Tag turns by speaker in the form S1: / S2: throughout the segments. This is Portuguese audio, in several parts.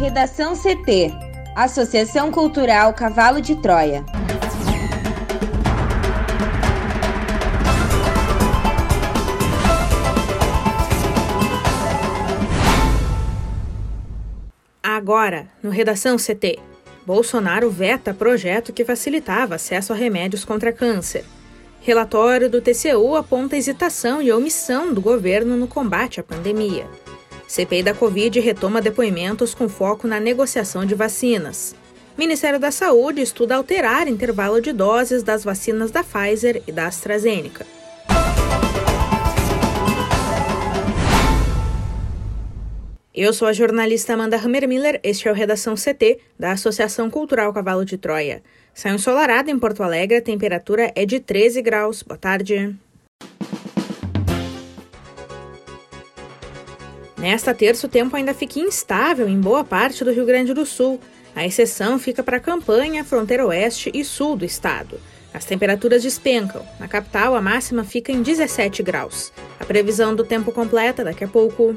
S1: Redação CT Associação Cultural Cavalo de Troia.
S2: Agora, no Redação CT. Bolsonaro veta projeto que facilitava acesso a remédios contra câncer. Relatório do TCU aponta hesitação e omissão do governo no combate à pandemia. CPI da Covid retoma depoimentos com foco na negociação de vacinas. Ministério da Saúde estuda alterar intervalo de doses das vacinas da Pfizer e da AstraZeneca. Eu sou a jornalista Amanda Hammermiller, este é o Redação CT, da Associação Cultural Cavalo de Troia. Sai ensolarado em Porto Alegre, a temperatura é de 13 graus. Boa tarde. Nesta terça, o tempo ainda fica instável em boa parte do Rio Grande do Sul. A exceção fica para a campanha, fronteira oeste e sul do estado. As temperaturas despencam. Na capital, a máxima fica em 17 graus. A previsão do tempo completa daqui a pouco.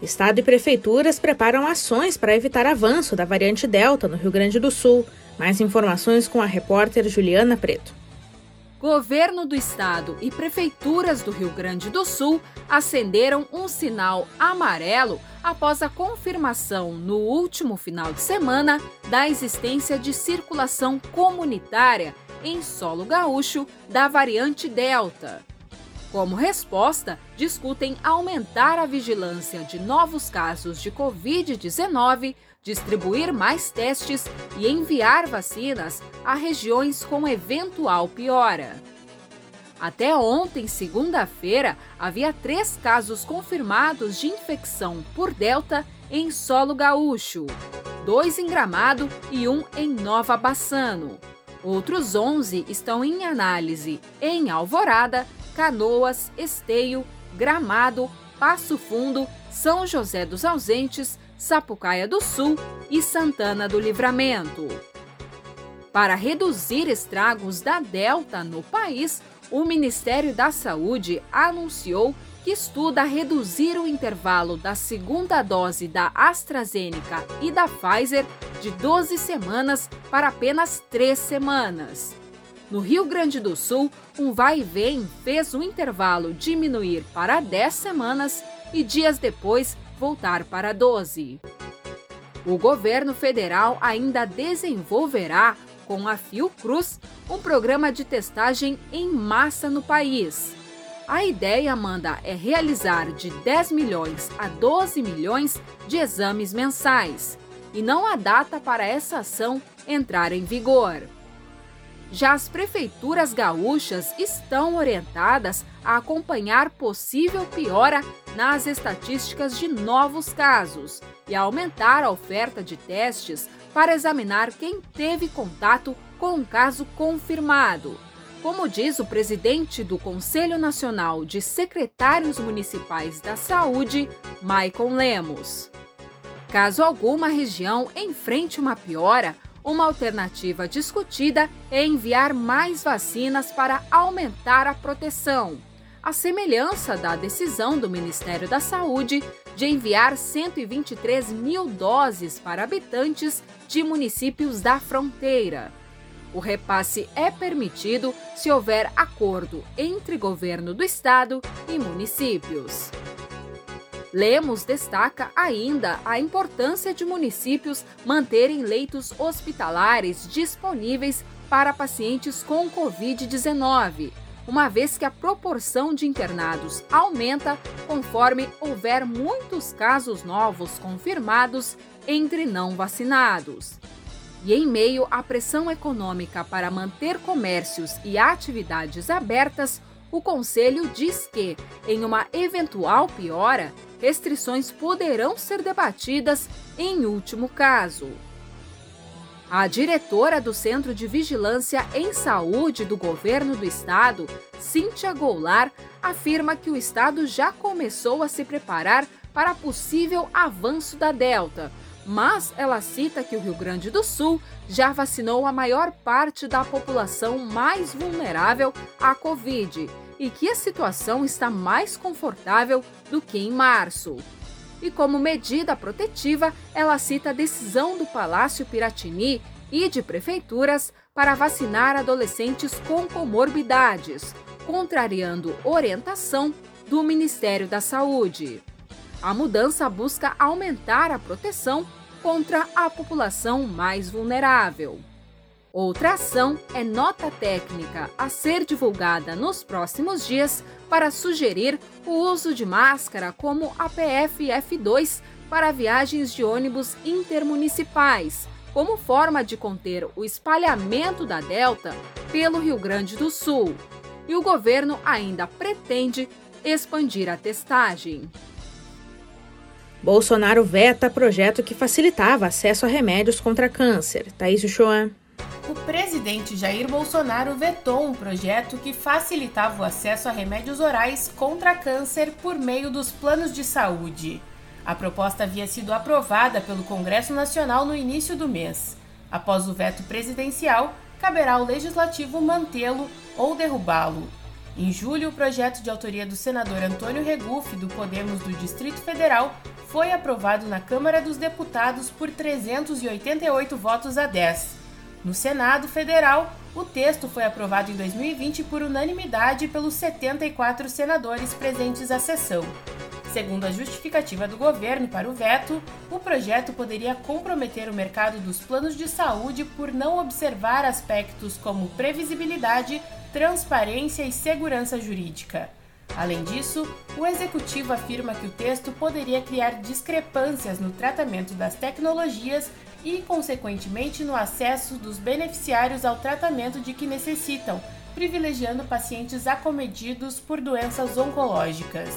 S2: Estado e prefeituras preparam ações para evitar avanço da variante Delta no Rio Grande do Sul. Mais informações com a repórter Juliana Preto.
S3: Governo do Estado e prefeituras do Rio Grande do Sul acenderam um sinal amarelo após a confirmação no último final de semana da existência de circulação comunitária em solo gaúcho da variante Delta. Como resposta, discutem aumentar a vigilância de novos casos de Covid-19, distribuir mais testes e enviar vacinas a regiões com eventual piora. Até ontem, segunda-feira, havia três casos confirmados de infecção por Delta em solo gaúcho: dois em Gramado e um em Nova Bassano. Outros 11 estão em análise em Alvorada, Canoas, Esteio, Gramado, Passo Fundo, São José dos Ausentes, Sapucaia do Sul e Santana do Livramento. Para reduzir estragos da Delta no país, o Ministério da Saúde anunciou que estuda reduzir o intervalo da segunda dose da AstraZeneca e da Pfizer de 12 semanas para apenas 3 semanas. No Rio Grande do Sul, um vai e vem fez o intervalo diminuir para 10 semanas e dias depois voltar para 12. O governo federal ainda desenvolverá, com a Fiocruz, um programa de testagem em massa no país. A ideia, Amanda, é realizar de 10 milhões a 12 milhões de exames mensais. E não há data para essa ação entrar em vigor. Já as prefeituras gaúchas estão orientadas a acompanhar possível piora nas estatísticas de novos casos e a aumentar a oferta de testes para examinar quem teve contato com um caso confirmado. Como diz o presidente do Conselho Nacional de Secretários Municipais da Saúde, Maicon Lemos. Caso alguma região enfrente uma piora, uma alternativa discutida é enviar mais vacinas para aumentar a proteção, a semelhança da decisão do Ministério da Saúde de enviar 123 mil doses para habitantes de municípios da fronteira. O repasse é permitido se houver acordo entre governo do estado e municípios. Lemos destaca ainda a importância de municípios manterem leitos hospitalares disponíveis para pacientes com Covid-19, uma vez que a proporção de internados aumenta conforme houver muitos casos novos confirmados entre não vacinados. E em meio à pressão econômica para manter comércios e atividades abertas, o Conselho diz que, em uma eventual piora, restrições poderão ser debatidas em último caso. A diretora do Centro de Vigilância em Saúde do Governo do Estado, Cíntia Goulart, afirma que o Estado já começou a se preparar para possível avanço da Delta, mas ela cita que o Rio Grande do Sul já vacinou a maior parte da população mais vulnerável à Covid e que a situação está mais confortável do que em março. E como medida protetiva, ela cita a decisão do Palácio Piratini e de prefeituras para vacinar adolescentes com comorbidades, contrariando orientação do Ministério da Saúde. A mudança busca aumentar a proteção contra a população mais vulnerável. Outra ação é nota técnica a ser divulgada nos próximos dias para sugerir o uso de máscara como a PFF2 para viagens de ônibus intermunicipais, como forma de conter o espalhamento da Delta pelo Rio Grande do Sul. E o governo ainda pretende expandir a testagem.
S2: Bolsonaro veta projeto que facilitava acesso a remédios contra câncer. Thaís Uchoa.
S4: O presidente Jair Bolsonaro vetou um projeto que facilitava o acesso a remédios orais contra câncer por meio dos planos de saúde. A proposta havia sido aprovada pelo Congresso Nacional no início do mês. Após o veto presidencial, caberá ao legislativo mantê-lo ou derrubá-lo. Em julho, o projeto de autoria do senador Antônio Regufe, do Podemos do Distrito Federal, foi aprovado na Câmara dos Deputados por 388 votos a 10. No Senado Federal, o texto foi aprovado em 2020 por unanimidade pelos 74 senadores presentes à sessão. Segundo a justificativa do governo para o veto, o projeto poderia comprometer o mercado dos planos de saúde por não observar aspectos como previsibilidade, transparência e segurança jurídica. Além disso, o executivo afirma que o texto poderia criar discrepâncias no tratamento das tecnologias e, consequentemente, no acesso dos beneficiários ao tratamento de que necessitam, privilegiando pacientes acometidos por doenças oncológicas.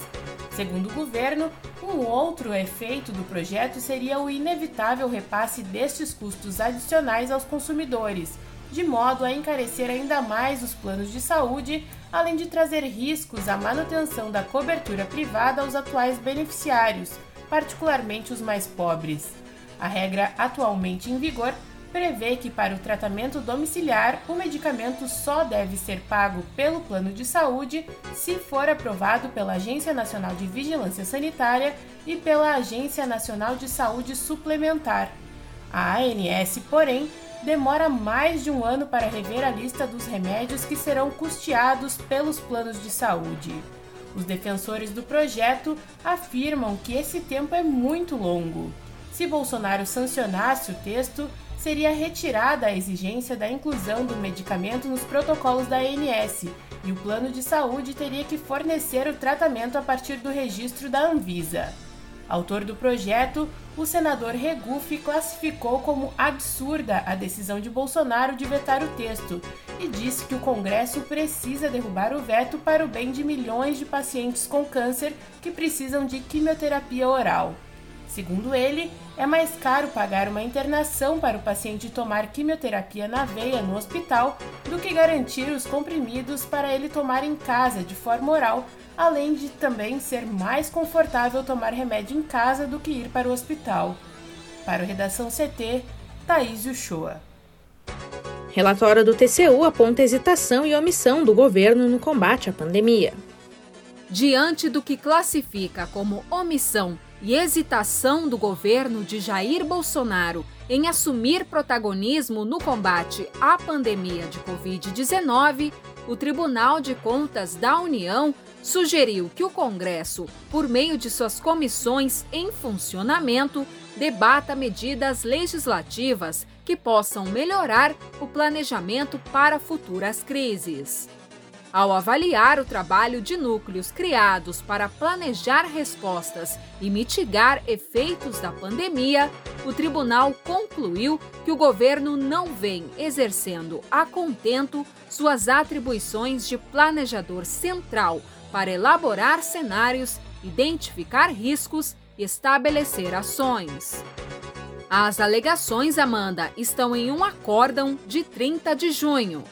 S4: Segundo o governo, um outro efeito do projeto seria o inevitável repasse destes custos adicionais aos consumidores de modo a encarecer ainda mais os planos de saúde, além de trazer riscos à manutenção da cobertura privada aos atuais beneficiários, particularmente os mais pobres. A regra atualmente em vigor prevê que para o tratamento domiciliar o medicamento só deve ser pago pelo plano de saúde se for aprovado pela Agência Nacional de Vigilância Sanitária e pela Agência Nacional de Saúde Suplementar. A ANS, porém, demora mais de um ano para rever a lista dos remédios que serão custeados pelos planos de saúde. Os defensores do projeto afirmam que esse tempo é muito longo. Se Bolsonaro sancionasse o texto, seria retirada a exigência da inclusão do medicamento nos protocolos da ANS e o plano de saúde teria que fornecer o tratamento a partir do registro da Anvisa. Autor do projeto, o senador Regufe classificou como absurda a decisão de Bolsonaro de vetar o texto e disse que o Congresso precisa derrubar o veto para o bem de milhões de pacientes com câncer que precisam de quimioterapia oral. Segundo ele, é mais caro pagar uma internação para o paciente tomar quimioterapia na veia no hospital do que garantir os comprimidos para ele tomar em casa de forma oral, além de também ser mais confortável tomar remédio em casa do que ir para o hospital. Para o Redação CT, Thaís Uchoa.
S2: Relatório do TCU aponta hesitação e omissão do governo no combate à pandemia.
S3: Diante do que classifica como omissão e hesitação do governo de Jair Bolsonaro em assumir protagonismo no combate à pandemia de Covid-19, o Tribunal de Contas da União sugeriu que o Congresso, por meio de suas comissões em funcionamento, debata medidas legislativas que possam melhorar o planejamento para futuras crises. Ao avaliar o trabalho de núcleos criados para planejar respostas e mitigar efeitos da pandemia, o tribunal concluiu que o governo não vem exercendo a contento suas atribuições de planejador central para elaborar cenários, identificar riscos e estabelecer ações. As alegações, Amanda, estão em um acórdão de 30 de junho.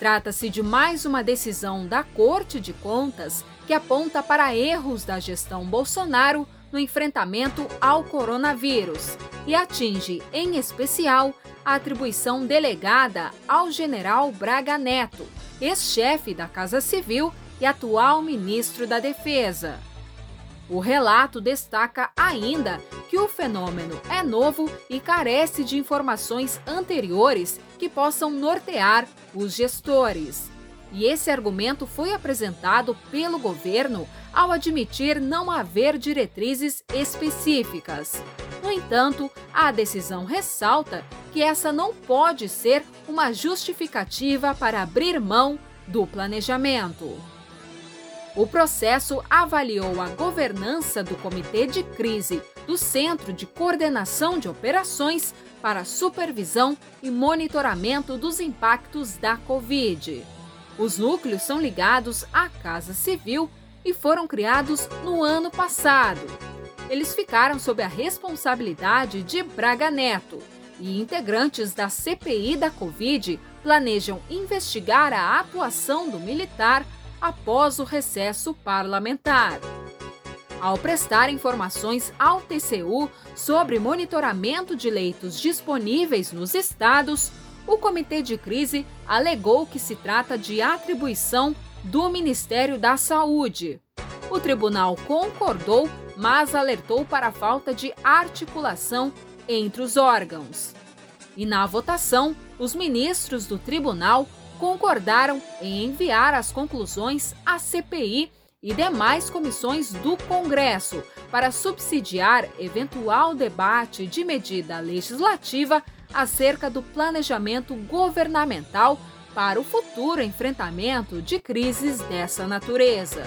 S3: Trata-se de mais uma decisão da Corte de Contas que aponta para erros da gestão Bolsonaro no enfrentamento ao coronavírus e atinge, em especial, a atribuição delegada ao general Braga Neto, ex-chefe da Casa Civil e atual ministro da Defesa. O relato destaca ainda que o fenômeno é novo e carece de informações anteriores que possam nortear os gestores. E esse argumento foi apresentado pelo governo ao admitir não haver diretrizes específicas. No entanto, a decisão ressalta que essa não pode ser uma justificativa para abrir mão do planejamento. O processo avaliou a governança do Comitê de Crise do Centro de Coordenação de Operações para Supervisão e Monitoramento dos Impactos da Covid. Os núcleos são ligados à Casa Civil e foram criados no ano passado. Eles ficaram sob a responsabilidade de Braga Neto e integrantes da CPI da Covid planejam investigar a atuação do militar após o recesso parlamentar. Ao prestar informações ao TCU sobre monitoramento de leitos disponíveis nos estados, o Comitê de Crise alegou que se trata de atribuição do Ministério da Saúde. O tribunal concordou, mas alertou para a falta de articulação entre os órgãos. E na votação, os ministros do tribunal concordaram em enviar as conclusões à CPI e demais comissões do Congresso para subsidiar eventual debate de medida legislativa acerca do planejamento governamental para o futuro enfrentamento de crises dessa natureza.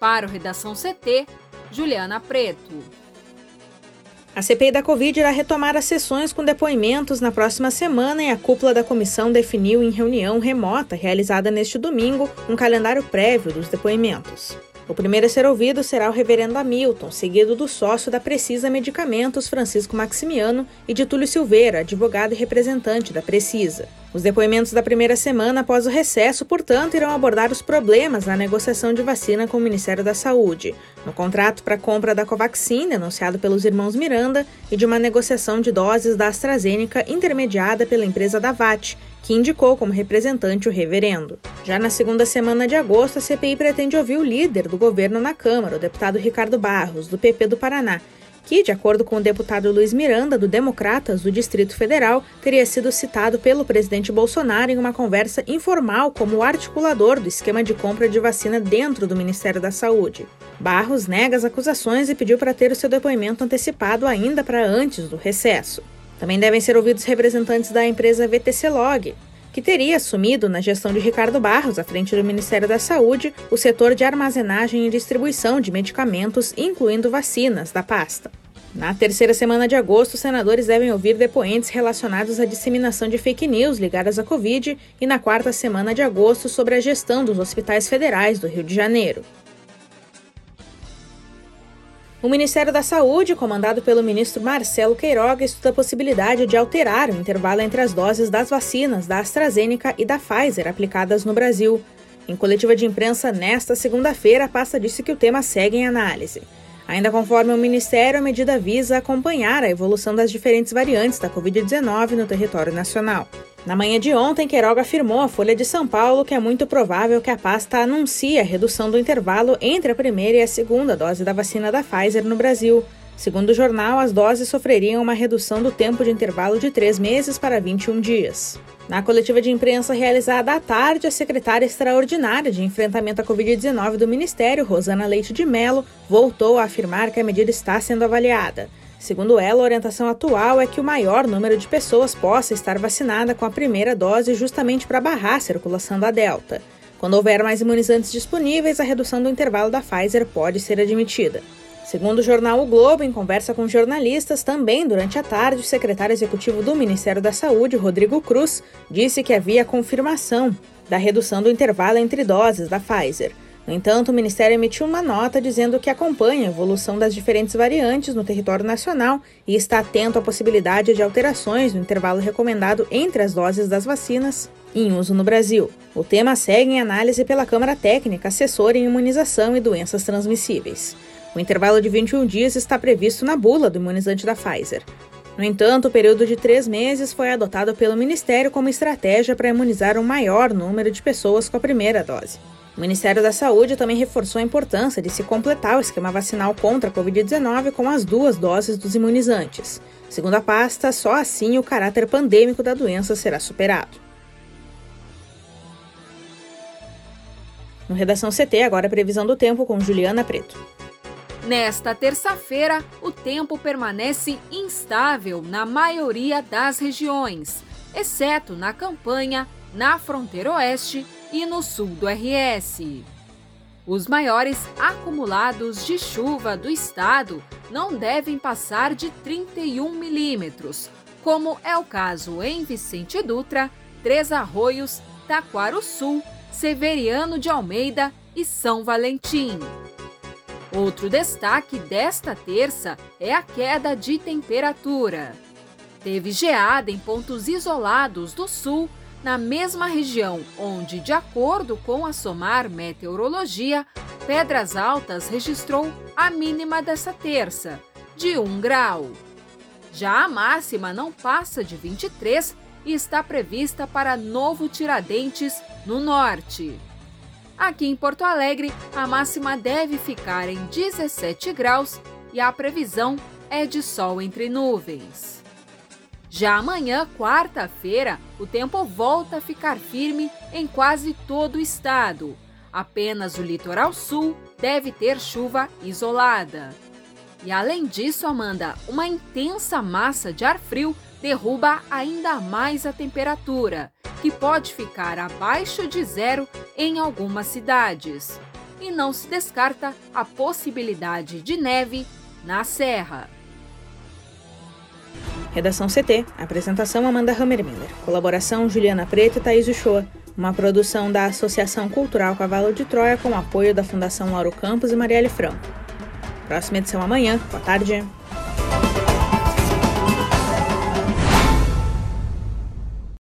S3: Para o Redação CT, Juliana Preto.
S2: A CPI da Covid irá retomar as sessões com depoimentos na próxima semana e a cúpula da comissão definiu em reunião remota realizada neste domingo um calendário prévio dos depoimentos. O primeiro a ser ouvido será o reverendo Hamilton, seguido do sócio da Precisa Medicamentos, Francisco Maximiano, e de Túlio Silveira, advogado e representante da Precisa. Os depoimentos da primeira semana após o recesso, portanto, irão abordar os problemas na negociação de vacina com o Ministério da Saúde, no contrato para compra da Covaxin, anunciado pelos irmãos Miranda, e de uma negociação de doses da AstraZeneca intermediada pela empresa Davat, que indicou como representante o reverendo. Já na segunda semana de agosto, a CPI pretende ouvir o líder do governo na Câmara, o deputado Ricardo Barros, do PP do Paraná, que, de acordo com o deputado Luiz Miranda, do Democratas do Distrito Federal, teria sido citado pelo presidente Bolsonaro em uma conversa informal como articulador do esquema de compra de vacina dentro do Ministério da Saúde. Barros nega as acusações e pediu para ter o seu depoimento antecipado ainda para antes do recesso. Também devem ser ouvidos representantes da empresa VTC Log, que teria assumido na gestão de Ricardo Barros, à frente do Ministério da Saúde, o setor de armazenagem e distribuição de medicamentos, incluindo vacinas, da pasta. Na terceira semana de agosto, os senadores devem ouvir depoentes relacionados à disseminação de fake news ligadas à Covid e na quarta semana de agosto sobre a gestão dos hospitais federais do Rio de Janeiro. O Ministério da Saúde, comandado pelo ministro Marcelo Queiroga, estuda a possibilidade de alterar o intervalo entre as doses das vacinas da AstraZeneca e da Pfizer aplicadas no Brasil. Em coletiva de imprensa nesta segunda-feira, a pasta disse que o tema segue em análise. Ainda conforme o Ministério, a medida visa acompanhar a evolução das diferentes variantes da Covid-19 no território nacional. Na manhã de ontem, Queiroga afirmou à Folha de São Paulo que é muito provável que a pasta anuncie a redução do intervalo entre a primeira e a segunda dose da vacina da Pfizer no Brasil. Segundo o jornal, as doses sofreriam uma redução do tempo de intervalo de três meses para 21 dias. Na coletiva de imprensa realizada à tarde, a secretária extraordinária de enfrentamento à Covid-19 do Ministério, Rosana Leite de Mello, voltou a afirmar que a medida está sendo avaliada. Segundo ela, a orientação atual é que o maior número de pessoas possa estar vacinada com a primeira dose justamente para barrar a circulação da Delta. Quando houver mais imunizantes disponíveis, a redução do intervalo da Pfizer pode ser admitida. Segundo o jornal O Globo, em conversa com jornalistas, também durante a tarde, o secretário executivo do Ministério da Saúde, Rodrigo Cruz, disse que havia confirmação da redução do intervalo entre doses da Pfizer. No entanto, o Ministério emitiu uma nota dizendo que acompanha a evolução das diferentes variantes no território nacional e está atento à possibilidade de alterações no intervalo recomendado entre as doses das vacinas em uso no Brasil. O tema segue em análise pela Câmara Técnica Assessora em Imunização e Doenças Transmissíveis. O intervalo de 21 dias está previsto na bula do imunizante da Pfizer. No entanto, o período de três meses foi adotado pelo Ministério como estratégia para imunizar um maior número de pessoas com a primeira dose. O Ministério da Saúde também reforçou a importância de se completar o esquema vacinal contra a Covid-19 com as duas doses dos imunizantes. Segundo a pasta, só assim o caráter pandêmico da doença será superado. No Redação CT, agora a previsão do tempo com Juliana Preto.
S3: Nesta terça-feira, o tempo permanece instável na maioria das regiões, exceto na campanha, na fronteira oeste e no sul do RS. Os maiores acumulados de chuva do estado não devem passar de 31 milímetros, como é o caso em Vicente Dutra, Três Arroios, Taquaro Sul, Severiano de Almeida e São Valentim. Outro destaque desta terça é a queda de temperatura. Teve geada em pontos isolados do sul, na mesma região onde, de acordo com a SOMAR Meteorologia, Pedras Altas registrou a mínima dessa terça, de 1 grau. Já a máxima não passa de 23 e está prevista para Novo Tiradentes, no norte. Aqui em Porto Alegre, a máxima deve ficar em 17 graus e a previsão é de sol entre nuvens. Já amanhã, quarta-feira, o tempo volta a ficar firme em quase todo o estado. Apenas o litoral sul deve ter chuva isolada. E além disso, Amanda, uma intensa massa de ar frio derruba ainda mais a temperatura que pode ficar abaixo de zero em algumas cidades. E não se descarta a possibilidade de neve na Serra.
S2: Redação CT. Apresentação Amanda Hammermiller. Colaboração Juliana Preto e Thaís Uchoa. Uma produção da Associação Cultural Cavalo de Troia com apoio da Fundação Lauro Campos e Marielle Franco. Próxima edição amanhã. Boa tarde.